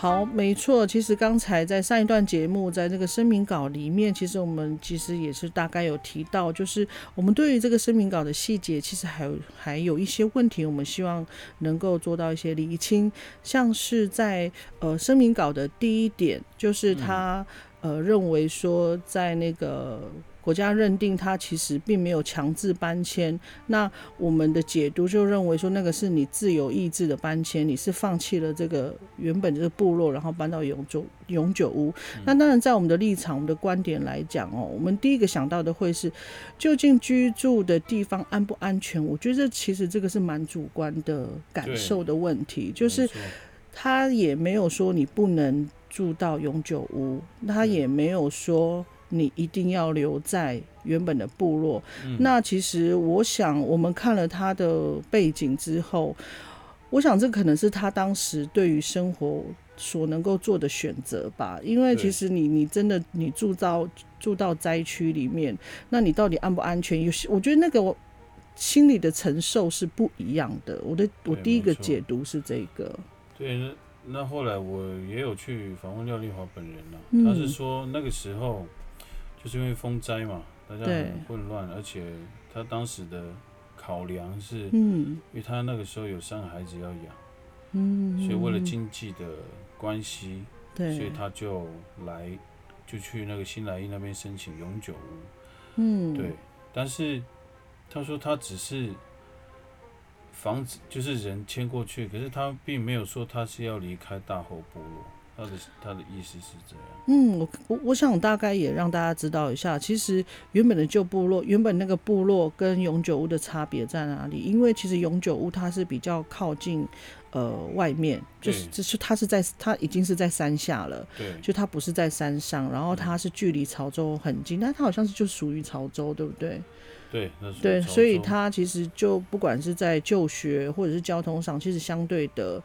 好，没错。其实刚才在上一段节目，在这个声明稿里面，其实我们其实也是大概有提到，就是我们对于这个声明稿的细节，其实还有还有一些问题，我们希望能够做到一些厘清。像是在呃声明稿的第一点，就是他呃认为说，在那个。国家认定他其实并没有强制搬迁，那我们的解读就认为说那个是你自由意志的搬迁，你是放弃了这个原本这个部落，然后搬到永久永久屋。那当然，在我们的立场、我们的观点来讲哦，我们第一个想到的会是，究竟居住的地方安不安全？我觉得其实这个是蛮主观的感受的问题，就是他也没有说你不能住到永久屋，他也没有说。你一定要留在原本的部落。那其实我想，我们看了他的背景之后，我想这可能是他当时对于生活所能够做的选择吧。因为其实你你真的你住到住到灾区里面，那你到底安不安全？有些我觉得那个我心里的承受是不一样的。我的我第一个解读是这个。对，那那后来我也有去访问廖丽华本人了，他是说那个时候。就是因为风灾嘛，大家很混乱，而且他当时的考量是，因为他那个时候有三个孩子要养，所以为了经济的关系，所以他就来，就去那个新来义那边申请永久屋。嗯，对，但是他说他只是房子，就是人迁过去，可是他并没有说他是要离开大后部落。他的他的意思是这样。嗯，我我我想大概也让大家知道一下，其实原本的旧部落，原本那个部落跟永久屋的差别在哪里？因为其实永久屋它是比较靠近呃外面，就是就是它是在它已经是在山下了，对，就它不是在山上，然后它是距离潮州很近，但它好像是就属于潮州，对不对？对，对，所以它其实就不管是在就学或者是交通上，其实相对的。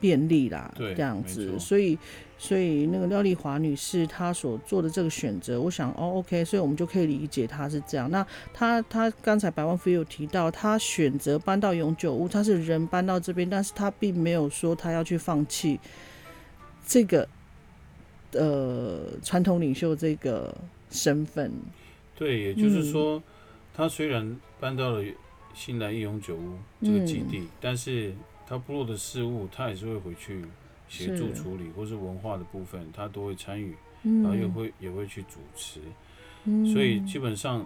便利啦，这样子，所以，所以那个廖丽华女士她所做的这个选择，我想哦，OK，所以我们就可以理解她是这样。那她她刚才百万飞有提到，她选择搬到永久屋，她是人搬到这边，但是她并没有说她要去放弃这个呃传统领袖这个身份。对，也就是说，她虽然搬到了新来义永久屋这个基地，但是。他部落的事务，他也是会回去协助处理，或是文化的部分，他都会参与，然后也会也会去主持。所以基本上，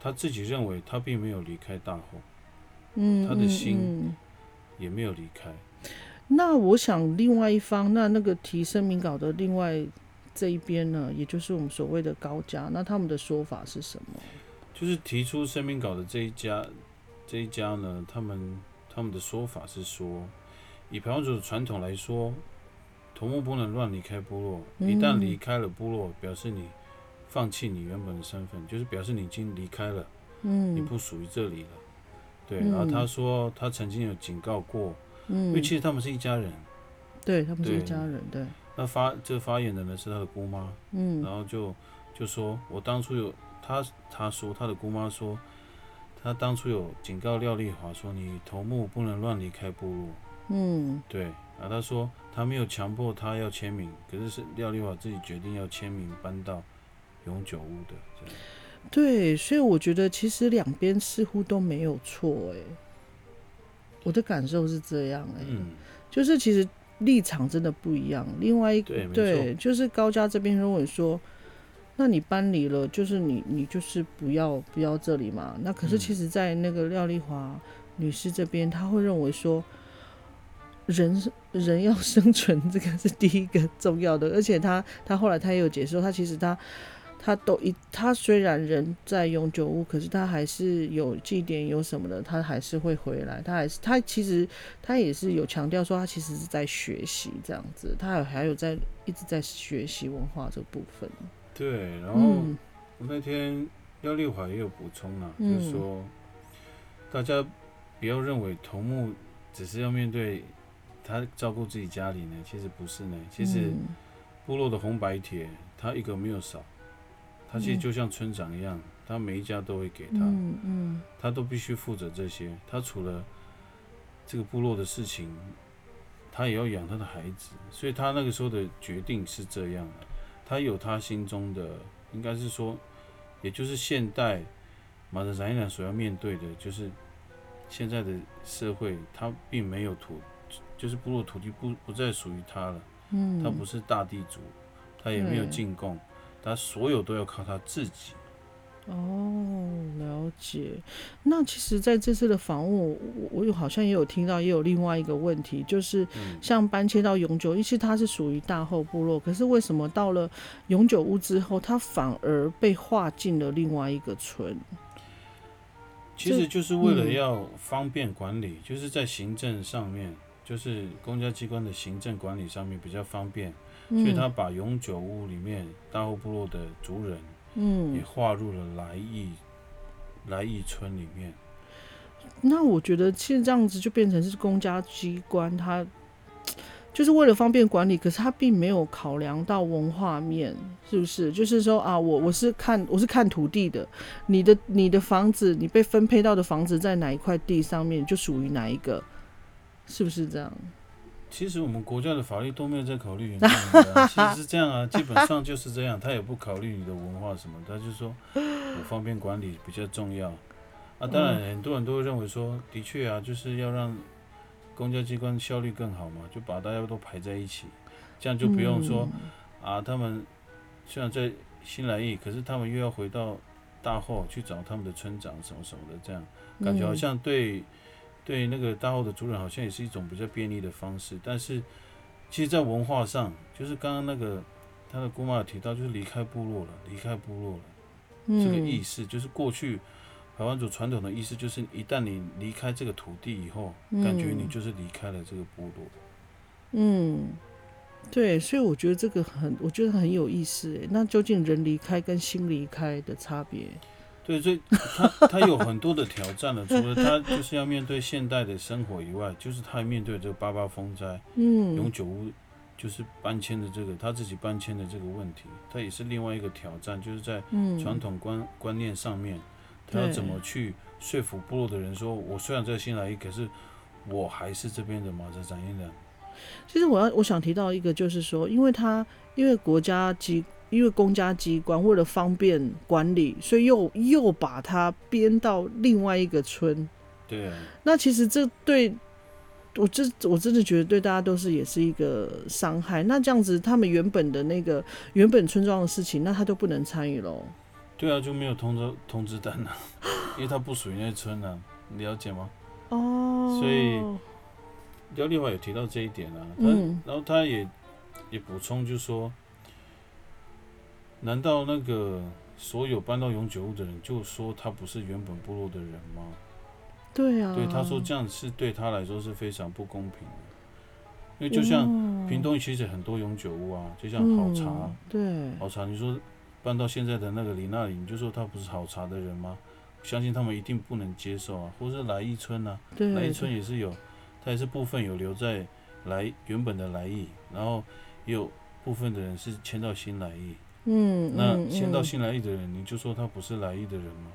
他自己认为他并没有离开大后，他的心也没有离开。那我想，另外一方，那那个提声明稿的另外这一边呢，也就是我们所谓的高家，那他们的说法是什么？就是提出声明稿的这一家，这一家呢，他们。他们的说法是说，以排湾族的传统来说，头目不能乱离开部落。一旦离开了部落，表示你放弃你原本的身份，就是表示你已经离开了，你不属于这里了。对，然后他说他曾经有警告过，因为其实他们是一家人，对他们是一家人。对，那发这发言的人是他的姑妈，嗯，然后就就说我当初有他他说他的姑妈说。他当初有警告廖丽华说：“你头目不能乱离开部落。”嗯，对。然后他说他没有强迫他要签名，可是是廖丽华自己决定要签名搬到永久屋的。对，所以我觉得其实两边似乎都没有错，哎，我的感受是这样，哎，就是其实立场真的不一样。另外一个对，就是高家这边认为说。那你搬离了，就是你你就是不要不要这里嘛？那可是其实，在那个廖丽华女士这边，她会认为说，人人要生存，这个是第一个重要的。而且她她后来她也有解释，她其实她她都一她虽然人在永久屋，可是她还是有祭典有什么的，她还是会回来。她还是她其实她也是有强调说，她其实是在学习这样子，她还还有在一直在学习文化这部分。对，然后那天廖丽华也有补充啊，就是说大家不要认为头目只是要面对他照顾自己家里呢，其实不是呢。其实部落的红白帖他一个没有少，他其实就像村长一样，他每一家都会给他，嗯他都必须负责这些。他除了这个部落的事情，他也要养他的孩子，所以他那个时候的决定是这样的。他有他心中的，应该是说，也就是现代马德扎伊兰所要面对的，就是现在的社会，他并没有土，就是部落土地不不再属于他了。嗯，他不是大地主，他也没有进贡，他所有都要靠他自己。哦，了解。那其实，在这次的访问，我我有好像也有听到，也有另外一个问题，就是像搬迁到永久，其实它是属于大后部落，可是为什么到了永久屋之后，它反而被划进了另外一个村？其实就是为了要方便管理，就是在行政上面，就是公家机关的行政管理上面比较方便，所以他把永久屋里面大后部落的族人。嗯，也划入了来义来义村里面。那我觉得现在这样子就变成是公家机关，它就是为了方便管理，可是它并没有考量到文化面，是不是？就是说啊，我我是看我是看土地的，你的你的房子，你被分配到的房子在哪一块地上面，就属于哪一个，是不是这样？其实我们国家的法律都没有在考虑原住民的，其实是这样啊，基本上就是这样，他也不考虑你的文化什么，他就说我方便管理比较重要。啊，当然很多人都会认为说，的确啊，就是要让公交机关效率更好嘛，就把大家都排在一起，这样就不用说啊，他们虽然在新来意，可是他们又要回到大后去找他们的村长什么什么的，这样感觉好像对。对那个大后的族人，好像也是一种比较便利的方式。但是，其实，在文化上，就是刚刚那个他的姑妈提到，就是离开部落了，离开部落了。这个意思就是过去台湾族传统的意思，就是一旦你离开这个土地以后，感觉你就是离开了这个部落。嗯，对，所以我觉得这个很，我觉得很有意思。哎，那究竟人离开跟心离开的差别？对，所以他他有很多的挑战了。除了他就是要面对现代的生活以外，就是他面对这个八八风灾、嗯，永久屋就是搬迁的这个他自己搬迁的这个问题，他也是另外一个挑战，就是在传统观观念上面，他要怎么去说服部落的人说，我虽然在新来意，可是我还是这边的马泽展印人。其实我要我想提到一个，就是说，因为他因为国家机。因为公家机关为了方便管理，所以又又把它编到另外一个村。对啊。那其实这对我这我真的觉得对大家都是也是一个伤害。那这样子，他们原本的那个原本村庄的事情，那他都不能参与喽。对啊，就没有通知通知单了，因为他不属于那村啊，你了解吗？哦。所以廖丽华有提到这一点啊，嗯，然后他也也补充就说。难道那个所有搬到永久屋的人就说他不是原本部落的人吗？对啊。对，他说这样是对他来说是非常不公平的。因为就像屏东其实很多永久屋啊，就像好茶，对，好茶，你说搬到现在的那个李那里，你就说他不是好茶的人吗？相信他们一定不能接受啊。或者来一村啊，来一村也是有，他也是部分有留在来原本的来意，然后也有部分的人是迁到新来意。嗯，那迁到新来意的人，你就说他不是来意的人吗？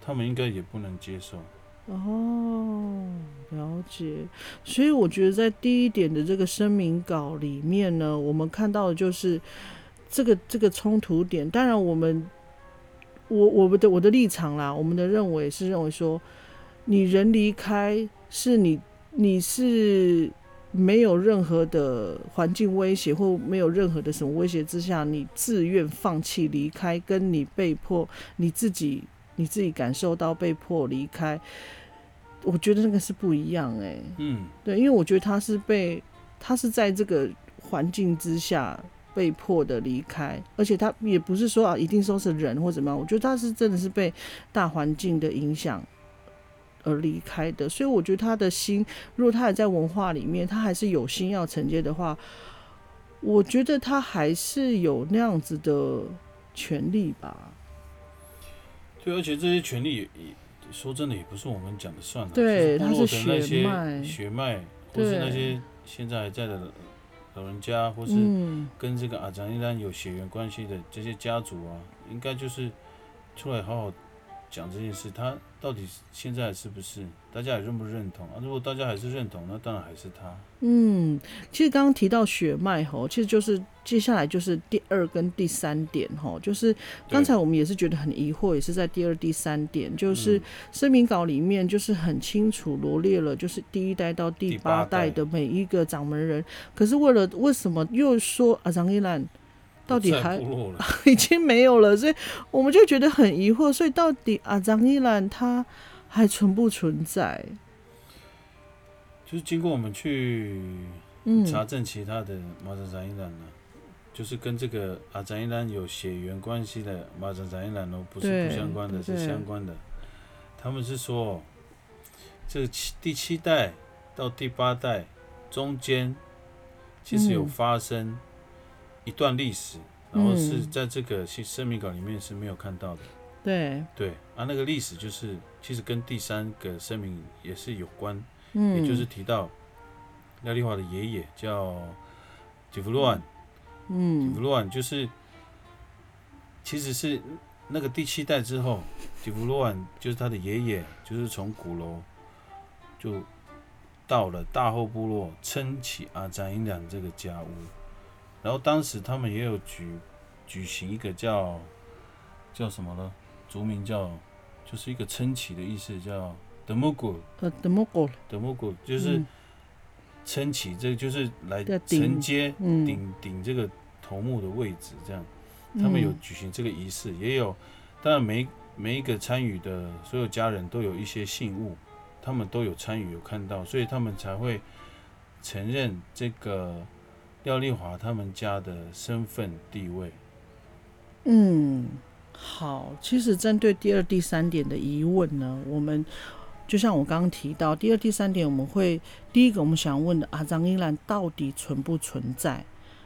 他们应该也不能接受。哦，了解。所以我觉得在第一点的这个声明稿里面呢，我们看到的就是这个这个冲突点。当然，我们我我们的我的立场啦，我们的认为是认为说，你人离开是你你是。没有任何的环境威胁，或没有任何的什么威胁之下，你自愿放弃离开，跟你被迫你自己你自己感受到被迫离开，我觉得那个是不一样哎。嗯，对，因为我觉得他是被他是在这个环境之下被迫的离开，而且他也不是说啊一定说是人或怎么样，我觉得他是真的是被大环境的影响。而离开的，所以我觉得他的心，如果他还在文化里面，他还是有心要承接的话，我觉得他还是有那样子的权利吧。对，而且这些权利也也说真的也不是我们讲的算的，对，他是血脉，血脉，或是那些现在还在的老人家，或是跟这个阿张一丹有血缘关系的这些家族啊，应该就是出来好好。讲这件事，他到底现在是不是大家还认不认同啊？如果大家还是认同，那当然还是他。嗯，其实刚刚提到血脉吼，其实就是接下来就是第二跟第三点吼，就是刚才我们也是觉得很疑惑，也是在第二、第三点，就是声明稿里面就是很清楚罗列了，就是第一代到第八代的每一个掌门人，可是为了为什么又说啊张一兰？到底还 已经没有了，所以我们就觉得很疑惑。所以到底阿张一兰他还存不存在？就是经过我们去查证其他的马扎扎一兰呢，就是跟这个阿张一兰有血缘关系的马扎扎伊兰哦，不是不相关的，是相关的。他们是说，这七第七代到第八代中间，其实有发生。一段历史，然后是在这个声明稿里面是没有看到的。对。对啊，那个历史就是其实跟第三个声明也是有关，嗯，也就是提到廖丽华的爷爷叫吉弗洛安，嗯，吉弗洛安就是其实是那个第七代之后，吉弗洛安就是他的爷爷，就是从鼓楼就到了大后部落撑起阿扎因两这个家屋。然后当时他们也有举举行一个叫叫什么呢？族名叫就是一个撑起的意思，叫德木古。呃，德木古。德木古就是撑起，这就是来承接顶顶这个头目的位置，这样。他们有举行这个仪式，也有，当然每每一个参与的所有家人都有一些信物，他们都有参与有看到，所以他们才会承认这个。廖丽华他们家的身份地位，嗯，好，其实针对第二、第三点的疑问呢，我们就像我刚刚提到，第二、第三点，我们会第一个我们想问的啊，张英兰到底存不存在？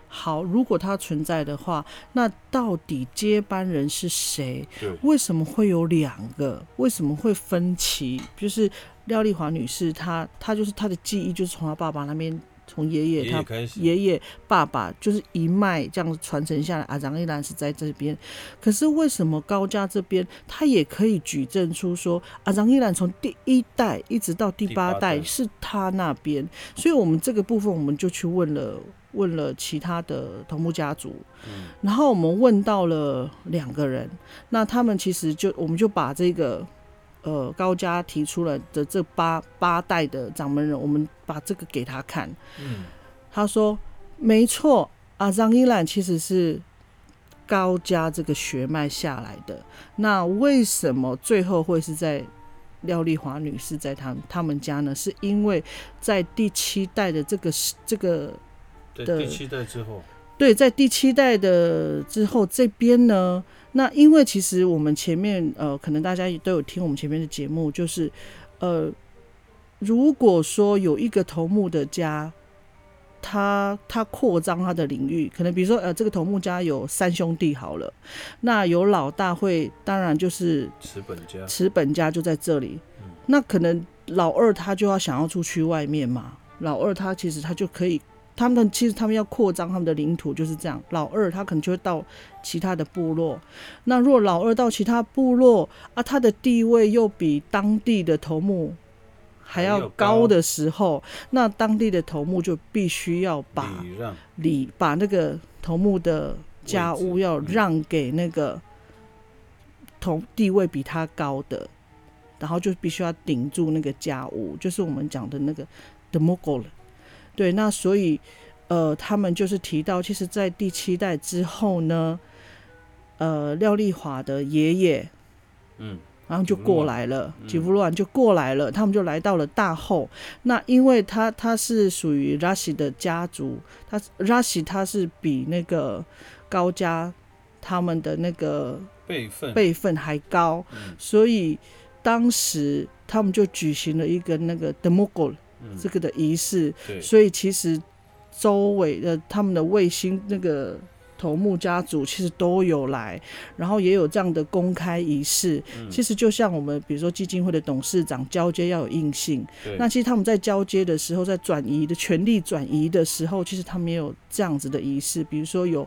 好，如果它存在的话，那到底接班人是谁？为什么会有两个？为什么会分歧？就是廖丽华女士，她她就是她的记忆，就是从她爸爸那边。从爷爷他爷爷爸爸就是一脉这样传承下来，阿张一兰是在这边。可是为什么高家这边他也可以举证出说，阿张一兰从第一代一直到第八代是他那边？所以我们这个部分我们就去问了问了其他的头目家族，然后我们问到了两个人，那他们其实就我们就把这个。呃，高家提出了的这八八代的掌门人，我们把这个给他看。嗯，他说没错，啊，张一兰其实是高家这个血脉下来的。那为什么最后会是在廖丽华女士在他他们家呢？是因为在第七代的这个这个的第七代之后，对，在第七代的之后这边呢。那因为其实我们前面呃，可能大家也都有听我们前面的节目，就是呃，如果说有一个头目的家，他他扩张他的领域，可能比如说呃，这个头目家有三兄弟好了，那有老大会，当然就是持本家，持本家就在这里，那可能老二他就要想要出去外面嘛，老二他其实他就可以。他们其实他们要扩张他们的领土就是这样。老二他可能就会到其他的部落，那若老二到其他部落啊，他的地位又比当地的头目还要高的时候，那当地的头目就必须要把礼把那个头目的家务要让给那个头地位比他高的，然后就必须要顶住那个家务，就是我们讲的那个 the mogul。对，那所以，呃，他们就是提到，其实，在第七代之后呢，呃，廖丽华的爷爷，嗯，然后就过来了，吉弗乱就过来了，他们就来到了大后。那因为他他是属于拉西的家族，他拉西他是比那个高家他们的那个辈分。辈分还高，所以当时他们就举行了一个那个 demogol。这个的仪式，所以其实周围的他们的卫星那个头目家族其实都有来，然后也有这样的公开仪式。其实就像我们比如说基金会的董事长交接要有硬性，那其实他们在交接的时候，在转移的权力转移的时候，其实他们也有这样子的仪式，比如说有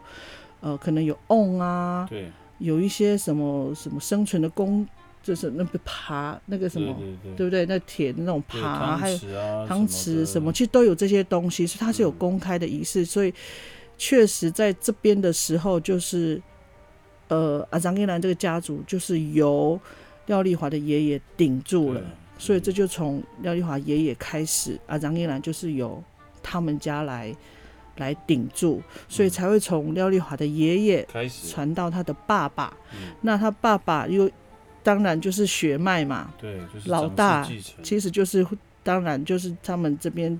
呃可能有 on 啊，对，有一些什么什么生存的工。就是那个爬那个什么，对对对不对？那铁的那种对爬，还有汤匙什么，其实都有这些东西，所以它是有嗯公开的仪式，所以确实在这边的时候，就是呃阿张英兰这个家族就是由廖丽华的爷爷顶住了，所以这就从廖丽华爷爷开始，阿张英兰就是由他们家来来顶住，所以才会从廖丽华的爷爷开始，传到他的爸爸，嗯，那他爸爸又当然就是血脉嘛，对，就是老大，其实就是当然就是他们这边，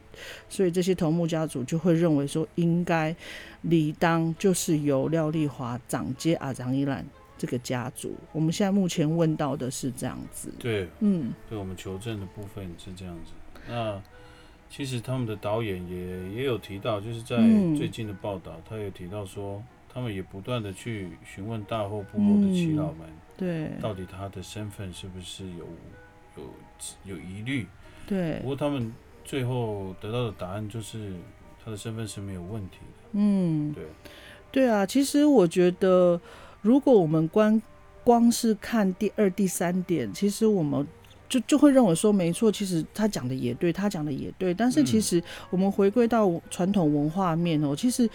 所以这些头目家族就会认为说，应该理当就是由廖丽华掌接阿张一兰这个家族。我们现在目前问到的是这样子，对，嗯对我们求证的部分是这样子。那其实他们的导演也也有提到，就是在嗯最近的报道，他有提到说，他们也不断的去询问大后部落的耆老们，对到底他的身份是不是有有有疑虑。对不过他们最后得到的答案就是，他的身份是没有问题的。嗯对，对啊，其实我觉得，如果我们光光是看第二、第三点，其实我们就就会认为说，没错，其实他讲的也对，他讲的也对。但是其嗯实我们回归到传统文化面哦，其实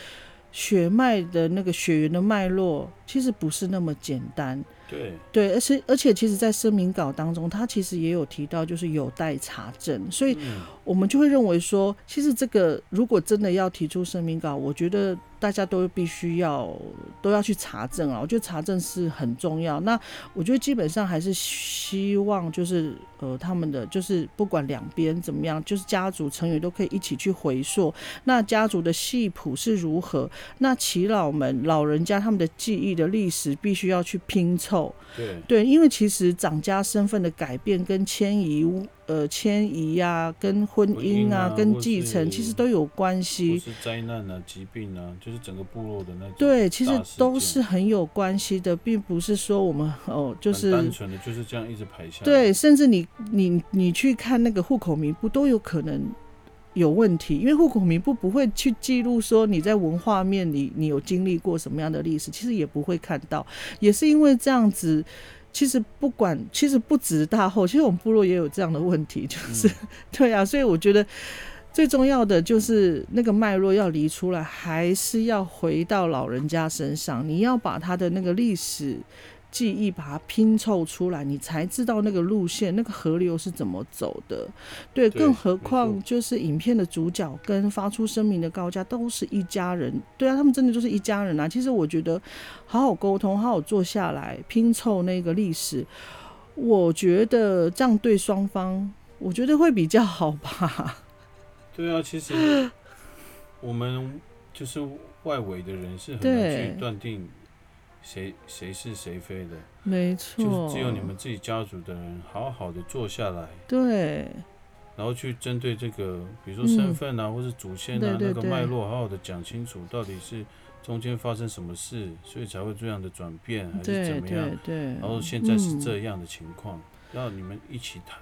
血脉的那个血缘的脉络，其实不是那么简单。对，对，而且而且，其实，在声明稿当中，他其实也有提到，就是有待查证，所以嗯，我们就会认为说，其实这个如果真的要提出声明稿，我觉得大家都必须要都要去查证啊。我觉得查证是很重要。那我觉得基本上还是希望就是呃他们的就是不管两边怎么样，就是家族成员都可以一起去回溯那家族的系谱是如何，那耆老们老人家他们的记忆的历史必须要去拼凑。对，对，因为其实长家身份的改变跟迁移，呃，迁移呀、跟婚婚姻啊，姻啊跟继承，其实都有关系。是灾难啊、疾病啊，就是整个部落的那种对，其实都是很有关系的，并不是说我们哦，就是单纯的就是这样一直排下来。对，甚至你你你去看那个户口名簿都有可能有问题，因为户口名簿不会去记录说你在文化面里你有经历过什么样的历史，其实也不会看到，也是因为这样子。其实不管，其实不止大后，其实我们部落也有这样的问题，就是、嗯 对啊，所以我觉得最重要的就是那个脉络要离出来，还是要回到老人家身上，你要把他的那个历史记忆把它拼凑出来，你才知道那个路线、那个河流是怎么走的。对，更何况就是影片的主角跟发出声明的高家都是一家人。对啊，他们真的就是一家人啊。其实我觉得好好沟通，好好坐下来拼凑那个历史，我觉得这样对双方，我觉得会比较好吧。对啊，其实我们就是外围的人是很难对去断定谁谁是谁非的，没错，就是只有你们自己家族的人好好的坐下来，对然后去针对这个，比如说身嗯份啊，或是祖先啊那个脉络，好好的讲清楚，到底是中间发生什么事，所以才会这样的转变，还是怎么样对？对，然后现在是嗯这样的情况，要你们一起谈，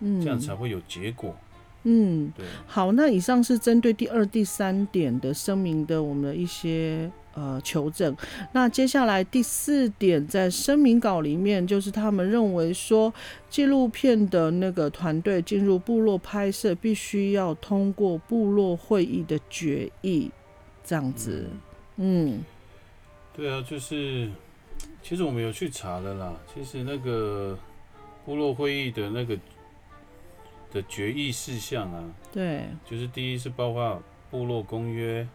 嗯这样才会有结果。嗯。对，好，那以上是针对第二、第三点的声明的我们的一些呃求证。那接下来第四点，在声明稿里面，就是他们认为说，纪录片的那个团队进入部落拍摄，必须要通过部落会议的决议，这样子。嗯对啊，就是其实我们有去查了啦，其实那个部落会议的那个的决议事项啊，对，就是第一是包括部落公约，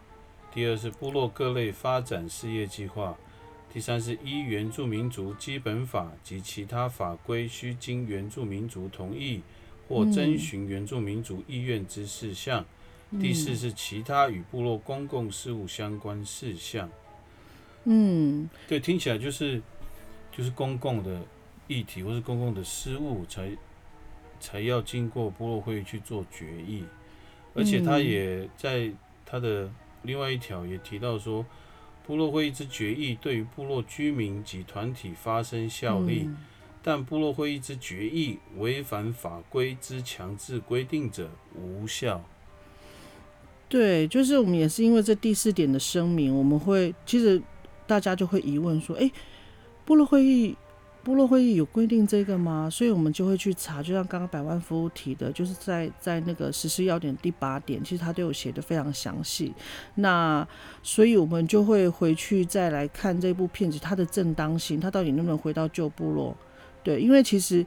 第二是部落各类发展事业计划，第三是依原住民族基本法及其他法规需经原住民族同意或征询原住民族意愿之事项。第四是其他与部落公共事务相关事项。嗯对，听起来就是就是公共的议题或是公共的事务才才要经过部落会议去做决议，而且他嗯也在他的另外一条也提到说，部落会议之决议对于部落居民及团体发生效力，嗯但部落会议之决议违反法规之强制规定者无效。对，就是我们也是因为这第四点的声明，我们会其实大家就会疑问说，诶，部落会议部落会议有规定这个吗？所以我们就会去查，就像刚刚百万服务提的，就是在在那个实施要点第八点，其实他都有写的非常详细。那所以我们就会回去再来看这部片子它的正当性，它到底能不能回到旧部落？对，因为其实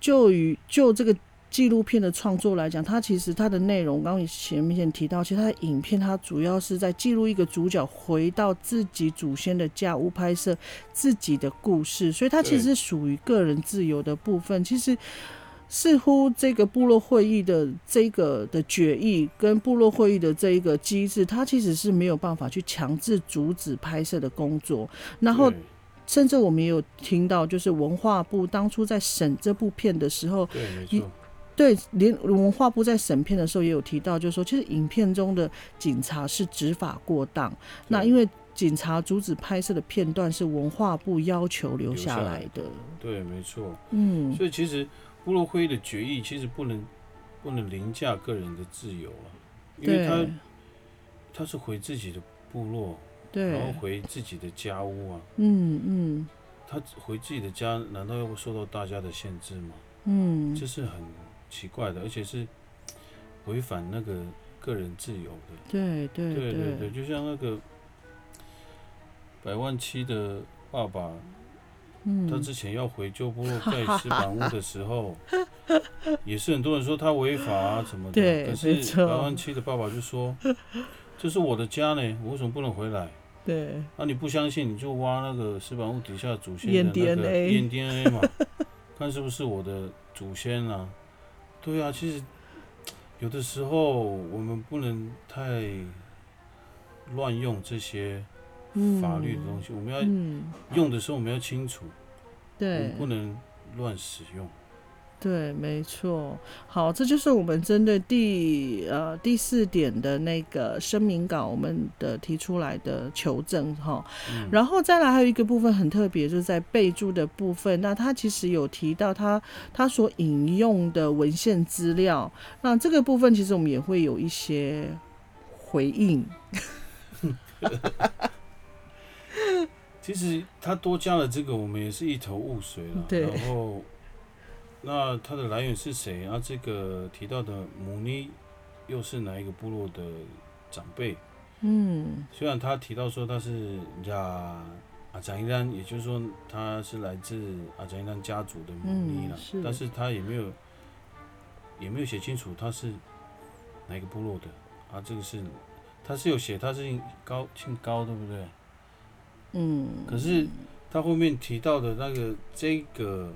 就与就这个。纪录片的创作来讲，它其实它的内容，刚刚前面提到，其实它的影片它主要是在记录一个主角回到自己祖先的家屋拍摄自己的故事，所以它其实是属于个人自由的部分。其实似乎这个部落会议的这个的决议跟部落会议的这一个机制，它其实是没有办法去强制阻止拍摄的工作。然后，甚至我们也有听到，就是文化部当初在审这部片的时候，对，没错。对，连文化部在审片的时候也有提到，就是说，其实影片中的警察是执法过当。那因为警察阻止拍摄的片段是文化部要求留下来的。对，没错。嗯。所以其实部落会议的决议其实不能不能凌驾个人的自由啊，因为他他是回自己的部落，对，然后回自己的家屋啊。嗯嗯。他回自己的家，难道要受到大家的限制吗？嗯。这是很。奇怪的，而且是违反那个个人自由的。对对对对对，就像那个百万七的爸爸，嗯，他之前要回旧部落盖石板屋的时候，也是很多人说他违法啊什么的。可是百万七的爸爸就说：“这是我的家呢，我为什么不能回来？”对。那你不相信，你就挖那个石板屋底下祖先的那个验 DNA 嘛，看是不是我的祖先啊。对啊，其实有的时候我们不能太乱用这些法律的东西，我们要用的时候我们要清楚，对，不能乱使用。对，没错。好，这就是我们针对第呃第四点的那个声明稿，我们的提出来的求证哈。然后再来还有一个部分很特别，就是在备注的部分。那他其实有提到他他所引用的文献资料，那这个部分其实我们也会有一些回应。其实他多加了这个，我们也是一头雾水了。对，然后。那它的来源是谁？然后这个提到的母尼又是哪一个部落的长辈？嗯，虽然他提到说他是呀阿扎伊丹，也就是说他是来自阿扎伊丹家族的母尼了，但是他也没有也没有写清楚他是哪一个部落的啊。这个是他是有写他是高姓高，对不对？嗯，可是他后面提到的那个这个。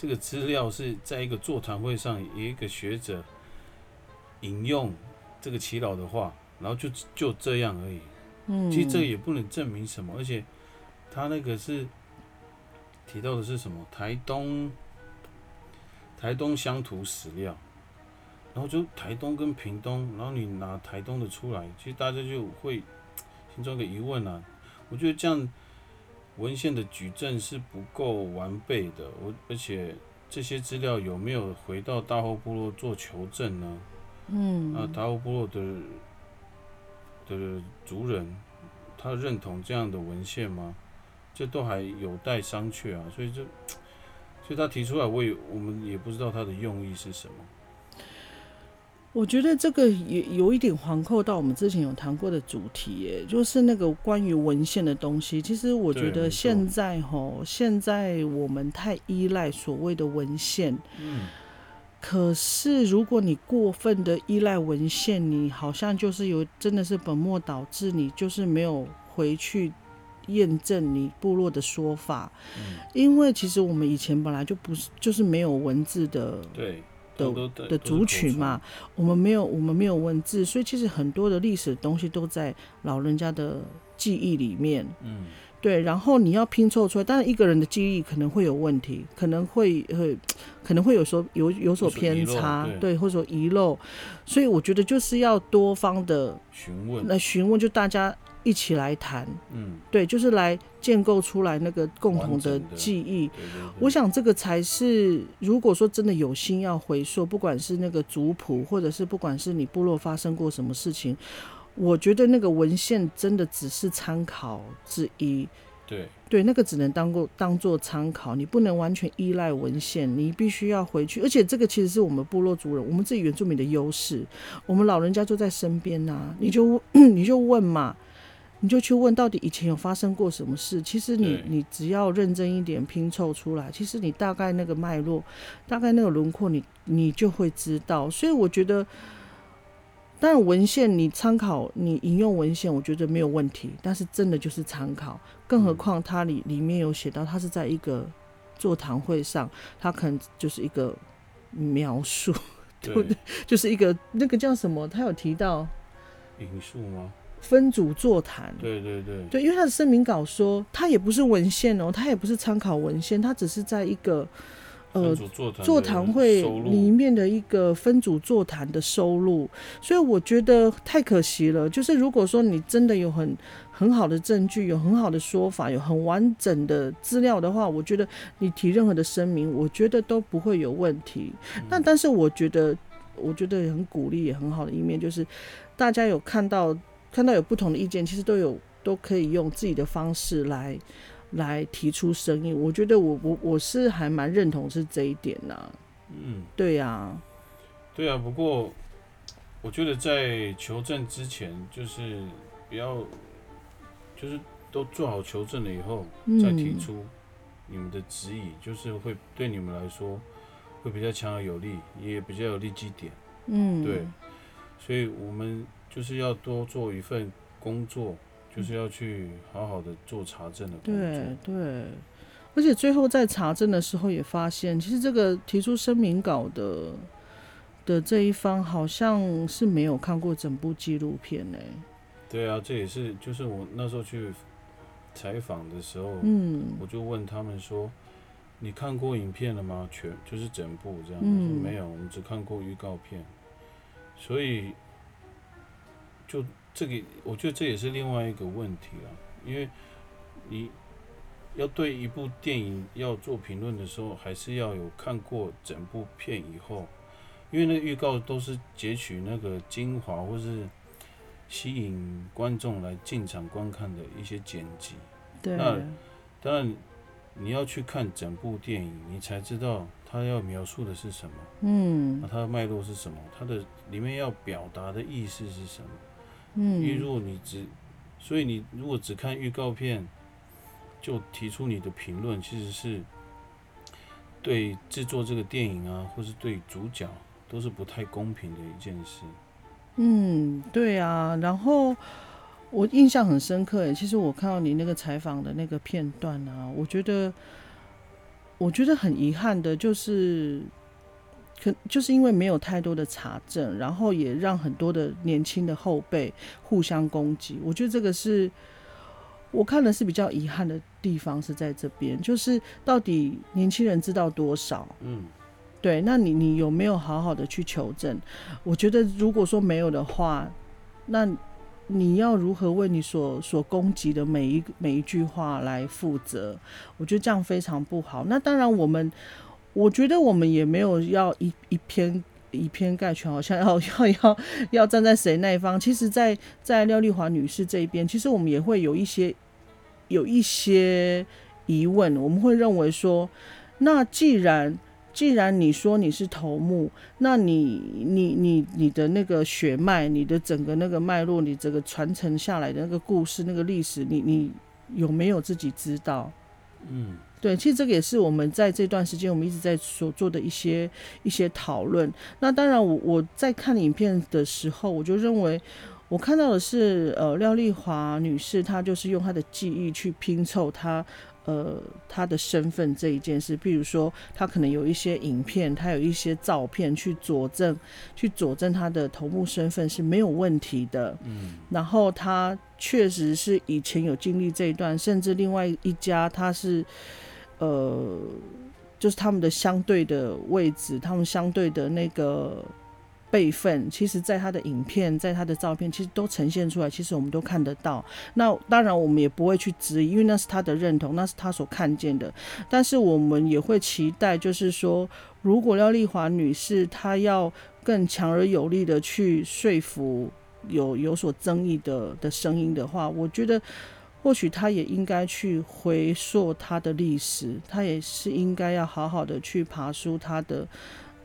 这个资料是在一个座谈会上，有一个学者引用这个祈老的话，然后就就这样而已。嗯，其实这个也不能证明什么，而且他那个是提到的是什么？台东台东乡土史料，然后就台东跟屏东，然后你拿台东的出来，其实大家就会心中一个疑问啊。我觉得这样。文献的举证是不够完备的，我而且这些资料有没有回到大后部落做求证呢？嗯，那大后部落的的族人，他认同这样的文献吗？这都还有待商榷啊。所以这，所以他提出来，我也我们也不知道他的用意是什么。我觉得这个也有一点环扣到我们之前有谈过的主题，耶，就是那个关于文献的东西。其实我觉得现在吼，现在我们太依赖所谓的文献。嗯。可是如果你过分的依赖文献，你好像就是有真的是本末倒置，你就是没有回去验证你部落的说法。嗯。因为其实我们以前本来就不是就是没有文字的。对。的的族群嘛，我们没有我们没有文字，所以其实很多的历史东西都在老人家的记忆里面。嗯，对。然后你要拼凑出来，当然一个人的记忆可能会有问题，可能会会可能会有所有有所偏差，对，或者说遗漏。所以我觉得就是要多方的询问，来询问就大家。一起来谈，嗯，对，就是来建构出来那个共同的记忆。我想这个才是，如果说真的有心要回溯，不管是那个族谱，或者是不管是你部落发生过什么事情，我觉得那个文献真的只是参考之一。对对，那个只能当过当做参考，你不能完全依赖文献，你必须要回去。而且这个其实是我们部落族人，我们自己原住民的优势，我们老人家就在身边呐，你就 你就问嘛，你就去问到底以前有发生过什么事。其实你你只要认真一点拼凑出来，其实你大概那个脉络，大概那个轮廓，你你就会知道。所以我觉得。但，文献你参考，你引用文献，我觉得没有问题。但是真的就是参考，更何况它里里面有写到，它是在一个座谈会上，它可能就是一个描述，对不对？就是一个那个叫什么？他有提到引述吗？分组座谈。对对对。对，因为他的声明稿说，他也不是文献哦，他也不是参考文献，他只是在一个。呃，座谈会里面的一个分组座谈的收入，所以我觉得太可惜了。就是如果说你真的有很很好的证据，有很好的说法，有很完整的资料的话，我觉得你提任何的声明，我觉得都不会有问题。那但是我觉得，我觉得很鼓励，也很好的一面就是，大家有看到看到有不同的意见，其实都有都可以用自己的方式来。来提出声音，我觉得我我我是还蛮认同是这一点呐。嗯，对呀，对啊。不过我觉得在求证之前，就是不要，就是都做好求证了以后再提出你们的质疑，就是会对你们来说会比较强而有力，也比较有利基点。嗯，对。所以我们就是要多做一份工作。就是要去好好的做查证的工作。对对，而且最后在查证的时候也发现，其实这个提出声明稿的的这一方好像是没有看过整部纪录片呢。对啊，这也是就是我那时候去采访的时候，嗯，我就问他们说：“你看过影片了吗？全就是整部这样。”嗯，说没有，我们只看过预告片。所以就。这个我觉得这也是另外一个问题了，因为你要对一部电影要做评论的时候，还是要有看过整部片以后，因为那预告都是截取那个精华或是吸引观众来进场观看的一些剪辑。对。那当然你要去看整部电影，你才知道他要描述的是什么。嗯。那它的脉络是什么？它的里面要表达的意思是什么？嗯，因为如果你只，所以你如果只看预告片就提出你的评论，其实是对制作这个电影啊，或是对主角都是不太公平的一件事。嗯，对啊。然后我印象很深刻，诶，其实我看到你那个采访的那个片段啊，我觉得我觉得很遗憾的就是。可就是因为没有太多的查证，然后也让很多的年轻的后辈互相攻击。我觉得这个是我看的是比较遗憾的地方，是在这边，就是到底年轻人知道多少？嗯，对，那你你有没有好好的去求证？我觉得如果说没有的话，那你要如何为你所所攻击的每一每一句话来负责？我觉得这样非常不好。那当然我们。我觉得我们也没有要一一篇以偏概全，好像要要要要站在谁那一方。其实，在在廖丽华女士这一边，其实我们也会有一些有一些疑问。我们会认为说，那既然既然你说你是头目，那你你你你的那个血脉，你的整个那个脉络，你这个传承下来的那个故事、那个历史，你你有没有自己知道？嗯。对，其实这个也是我们在这段时间我们一直在所做的一些一些讨论。那当然，我我在看影片的时候，我就认为我看到的是，呃，廖丽华女士她就是用她的记忆去拼凑她。呃，他的身份这一件事，比如说，他可能有一些影片，他有一些照片去佐证，去佐证他的头目身份是没有问题的。嗯，然后他确实是以前有经历这一段，甚至另外一家他是，呃，就是他们的相对的位置，他们相对的那个。备份，其实在他的影片，在他的照片，其实都呈现出来，其实我们都看得到。那当然，我们也不会去质疑，因为那是他的认同，那是他所看见的。但是我们也会期待，就是说，如果廖丽华女士她要更强而有力的去说服有有所争议的的声音的话，我觉得或许他也应该去回溯他的历史，他也是应该要好好的去爬出他的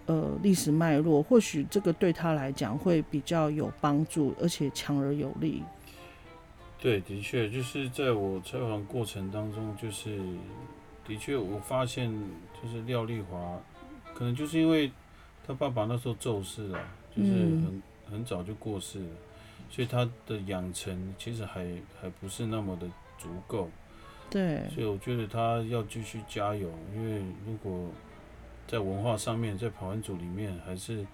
呃历史脉络，或许这个对他来讲会比较有帮助，而且强而有力。对，的确，就是在我采访过程当中，就是的确我发现，就是廖丽华，可能就是因为他爸爸那时候骤逝了，就是很很早就过世了。所以他的养成其实还还不是那么的足够，对，所以我觉得他要继续加油，因为如果在文化上面，在跑完组里面，还是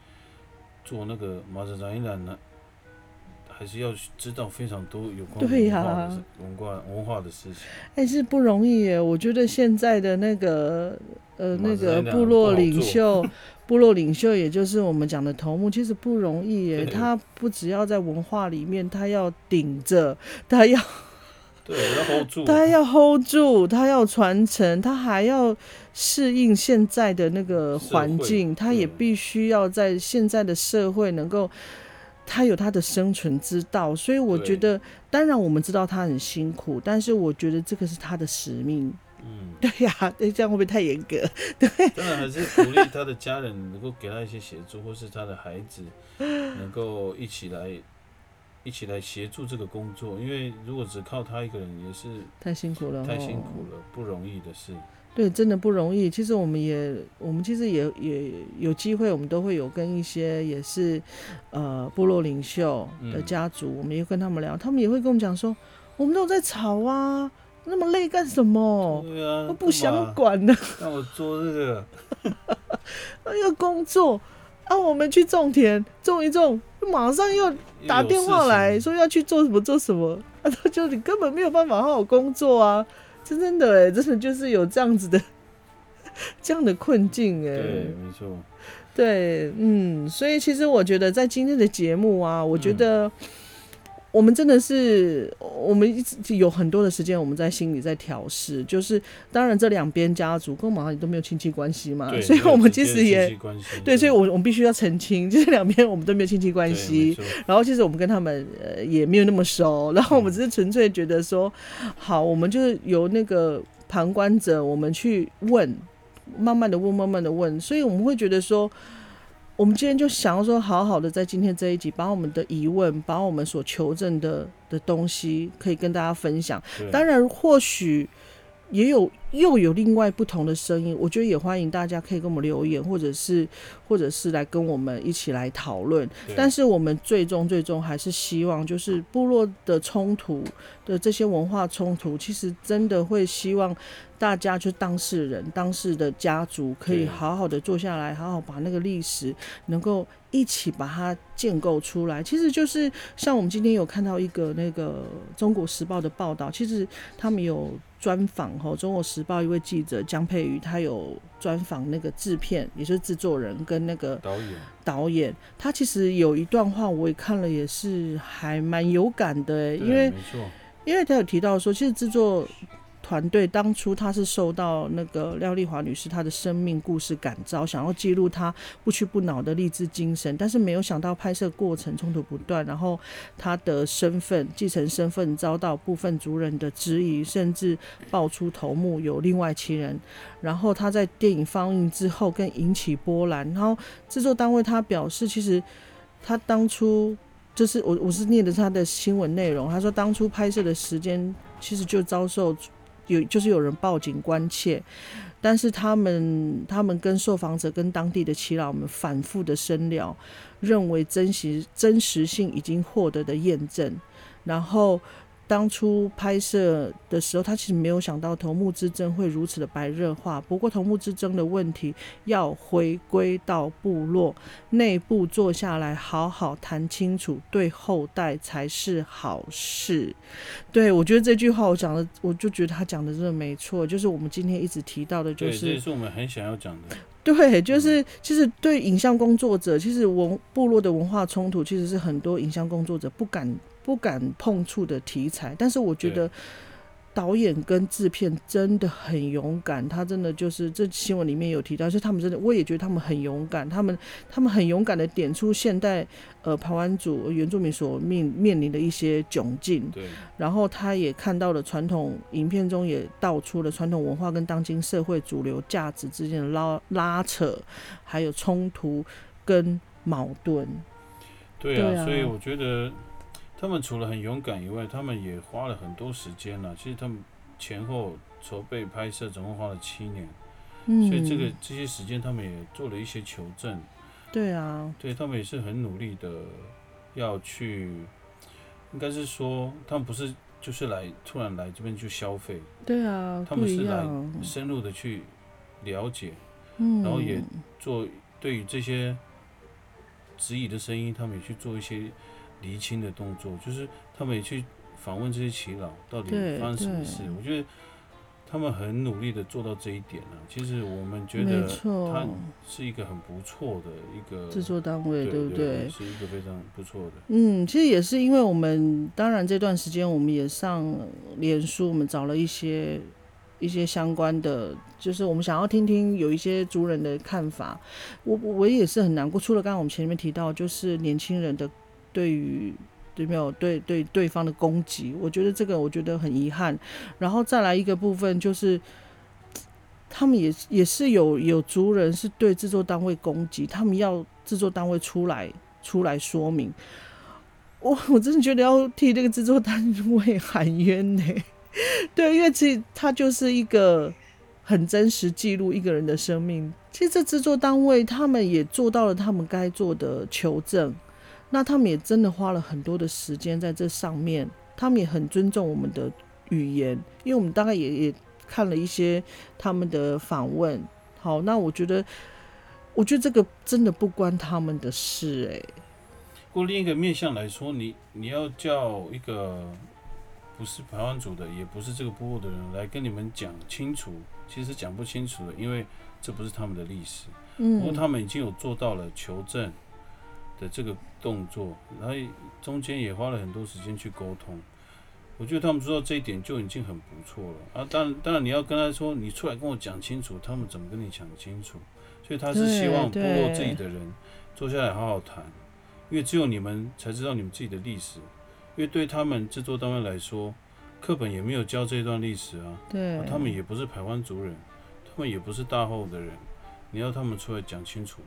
做那个马泽展一览呢，还是要知道非常多有关文化的文化文化的事情。哎，是不容易耶！我觉得现在的那个呃那个 部落领袖。部落领袖，也就是我们讲的头目，其实不容易耶。他不只要在文化里面，他要顶着，他要对，要 hold 住，他要 hold 住，他要传承，他还要适应现在的那个环境，他也必须要在现在的社会能够，他有他的生存之道。所以我觉得，当然我们知道他很辛苦，但是我觉得这个是他的使命。嗯，对呀，对，这样会不会太严格？对，当然还是鼓励他的家人能够给他一些协助，或是他的孩子能够一起来一起来协助这个工作。因为如果只靠他一个人，也是太辛苦了，太辛苦了，不容易的事。对，真的不容易。其实我们也，我们其实也也有机会，我们都会有跟一些也是呃部落领袖的家族，我们也跟他们聊，他们也会跟我们讲说，我们都在吵啊。那么累干什么？对啊，我不想管了。让我做这个，那个工作啊，我们去种田，种一种，马上又打电话来说要去做什么做什么，啊，就你根本没有办法好好工作啊！真真的哎，真的就是有这样子的 这样的困境哎。对，没错。对，嗯，所以其实我觉得在今天的节目啊，我觉得。我们真的是，我们一直有很多的时间，我们在心里在调试。就是当然，这两边家族跟我们好像都没有亲戚关系嘛，所以我们其实也对，所以我我们必须要澄清，就是两边我们都没有亲戚关系。然后其实我们跟他们呃也没有那么熟，然后我们只是纯粹觉得说，好，我们就是由那个旁观者，我们去问，慢慢的问，慢慢的问，所以我们会觉得说。我们今天就想要说，好好的在今天这一集，把我们的疑问，把我们所求证的的东西，可以跟大家分享。当然，或许也有又有另外不同的声音，我觉得也欢迎大家可以跟我们留言，或者是或者是来跟我们一起来讨论。但是我们最终最终还是希望，就是部落的冲突的这些文化冲突，其实真的会希望。大家就当事人、当事的家族，可以好好的坐下来，好好把那个历史能够一起把它建构出来。其实就是像我们今天有看到一个那个《中国时报》的报道，其实他们有专访哈，《中国时报》一位记者江佩瑜，他有专访那个制片，也就是制作人跟那个导演。导演他其实有一段话，我也看了，也是还蛮有感的，因为因为他有提到说，其实制作。团队当初他是受到那个廖丽华女士她的生命故事感召，想要记录她不屈不挠的励志精神，但是没有想到拍摄过程冲突不断，然后她的身份继承身份遭到部分族人的质疑，甚至爆出头目有另外其人，然后他在电影放映之后更引起波澜，然后制作单位他表示，其实他当初就是我我是念的他的新闻内容，他说当初拍摄的时间其实就遭受。有就是有人报警关切，但是他们他们跟受访者跟当地的耆老们反复的深聊，认为真实真实性已经获得的验证，然后。当初拍摄的时候，他其实没有想到头目之争会如此的白热化。不过头目之争的问题要回归到部落内部坐下来好好谈清楚，对后代才是好事。对我觉得这句话我讲的，我就觉得他讲的真的没错。就是我们今天一直提到的，就是这也是我们很想要讲的。对，就是其实对影像工作者，其实文部落的文化冲突，其实是很多影像工作者不敢。不敢碰触的题材，但是我觉得导演跟制片真的很勇敢，他真的就是这新闻里面有提到，是他们真的，我也觉得他们很勇敢，他们他们很勇敢的点出现代呃台湾族原住民所面面临的一些窘境，对，然后他也看到了传统影片中也道出了传统文化跟当今社会主流价值之间的拉拉扯，还有冲突跟矛盾。对啊，所以我觉得。他们除了很勇敢以外，他们也花了很多时间了。其实他们前后筹备拍摄，总共花了七年。嗯，所以这个这些时间，他们也做了一些求证。对啊，对他们也是很努力的要去，应该是说，他们不是就是来突然来这边去消费。对啊，他们是来深入的去了解，嗯，然后也做对于这些质疑的声音，他们也去做一些。厘清的动作，就是他们也去访问这些耆老，到底发生什么事？我觉得他们很努力的做到这一点了。其实我们觉得，他是一个很不错的一个制作单位，对不对？是一个非常不错的。嗯，其实也是因为我们，当然这段时间我们也上脸书，我们找了一些一些相关的，就是我们想要听听有一些族人的看法。我我也是很难过，除了刚刚我们前面提到，就是年轻人的。对于对没有对对对方的攻击，我觉得这个我觉得很遗憾。然后再来一个部分，就是他们也也是有有族人是对制作单位攻击，他们要制作单位出来出来说明。我我真的觉得要替这个制作单位 喊冤呢。对，因为其实他就是一个很真实记录一个人的生命。其实这制作单位他们也做到了他们该做的求证。那他们也真的花了很多的时间在这上面，他们也很尊重我们的语言，因为我们大概也也看了一些他们的访问。好，那我觉得，我觉得这个真的不关他们的事，诶。不过另一个面向来说，你你要叫一个不是台湾族的，也不是这个部落的人来跟你们讲清楚，其实讲不清楚的，因为这不是他们的历史。嗯。不过他们已经有做到了求证。的这个动作，然后中间也花了很多时间去沟通。我觉得他们做到这一点就已经很不错了啊！当然，当然你要跟他说，你出来跟我讲清楚，他们怎么跟你讲清楚？所以他是希望部落自己的人坐下来好好谈，因为只有你们才知道你们自己的历史。因为对他们制作单位来说，课本也没有教这段历史啊。对，他们也不是台湾族人，他们也不是大后的人，你要他们出来讲清楚。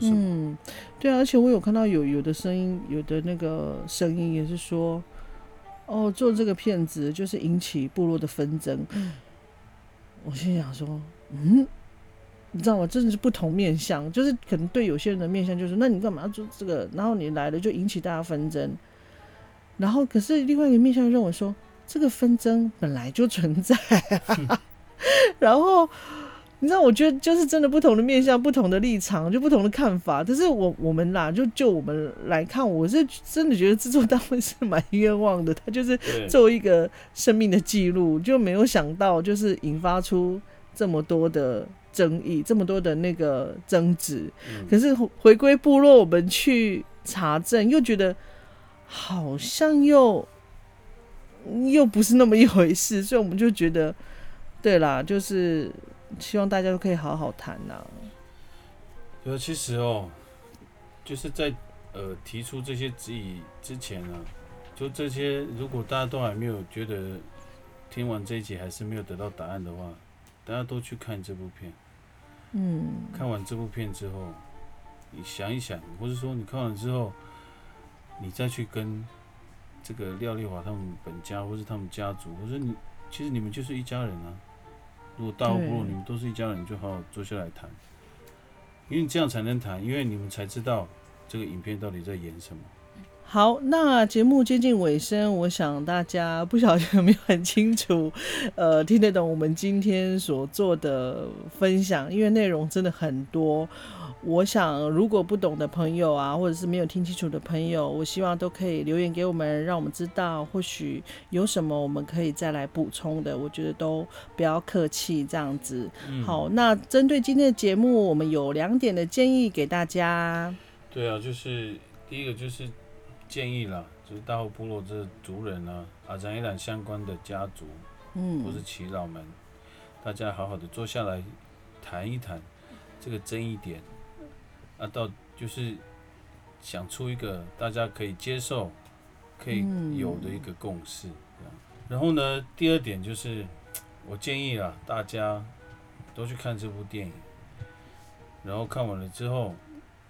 嗯，对啊，而且我有看到有有的声音，有的那个声音也是说，哦，做这个骗子就是引起部落的纷争。我心想说，嗯，你知道吗？真的是不同面相，就是可能对有些人的面相就是，那你干嘛要做这个？然后你来了就引起大家纷争。然后可是另外一个面相认为说，这个纷争本来就存在。然后。你知道，我觉得就是真的不同的面向、不同的立场，就不同的看法。但是我我们啦，就就我们来看，我是真的觉得制作单位是蛮冤枉的。他就是 做一个生命的记录，就没有想到就是引发出这么多的争议，这么多的那个争执。可是回归部落，我们去查证，又觉得好像又又不是那么一回事，所以我们就觉得，对啦，就是。希望大家都可以好好谈呐。对，其实哦，就是在呃提出这些质疑之前呢，就这些，如果大家都还没有觉得听完这一集还是没有得到答案的话，大家都去看这部片。嗯。看完这部片之后，你想一想，或者说你看完之后，你再去跟这个廖丽华他们本家，或是他们家族，或者你其实你们就是一家人啊。如果大不如你们都是一家人，就好好坐下来谈，因为这样才能谈，因为你们才知道这个影片到底在演什么。好，那节目接近尾声，我想大家不晓得有没有很清楚，呃，听得懂我们今天所做的分享，因为内容真的很多。我想，如果不懂的朋友啊，或者是没有听清楚的朋友，我希望都可以留言给我们，让我们知道，或许有什么我们可以再来补充的。我觉得都不要客气，这样子。好，那针对今天的节目，我们有两点的建议给大家。对啊，就是第一个就是建议啦，就是大后部落这族人呢啊，阿赞伊兰相关的家族，嗯，或是耆老们，大家好好的坐下来谈一谈这个争议点，啊，到就是想出一个大家可以接受、可以有的一个共识。然后呢，第二点就是，我建议啊，大家都去看这部电影，然后看完了之后。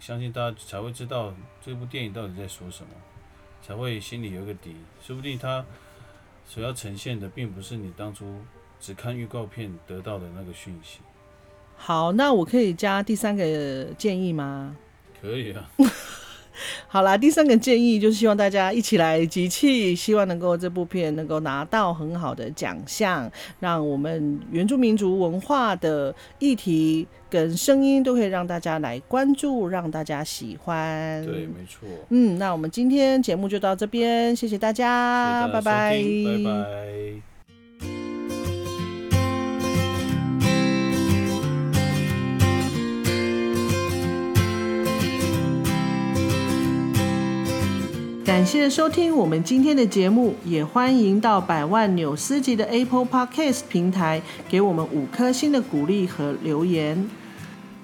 相信大家才会知道这部电影到底在说什么，才会心里有个底。说不定他所要呈现的，并不是你当初只看预告片得到的那个讯息。好，那我可以加第三个建议吗？可以啊。好啦，第三个建议就是希望大家一起来集气，希望能够这部片能够拿到很好的奖项，让我们原住民族文化的议题跟声音都可以让大家来关注，让大家喜欢。对，没错。嗯，那我们今天节目就到这边，谢谢大家，拜拜，拜拜。感谢收听我们今天的节目，也欢迎到百万纽斯级的 Apple Podcast 平台给我们五颗星的鼓励和留言。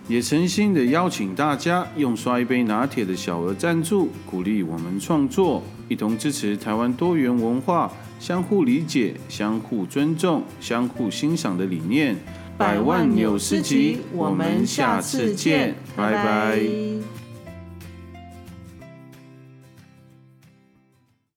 也诚心的邀请大家用刷一杯拿铁的小额赞助，鼓励我们创作，一同支持台湾多元文化、相互理解、相互尊重、相互欣赏的理念。百万纽斯级，我们下次见，拜拜。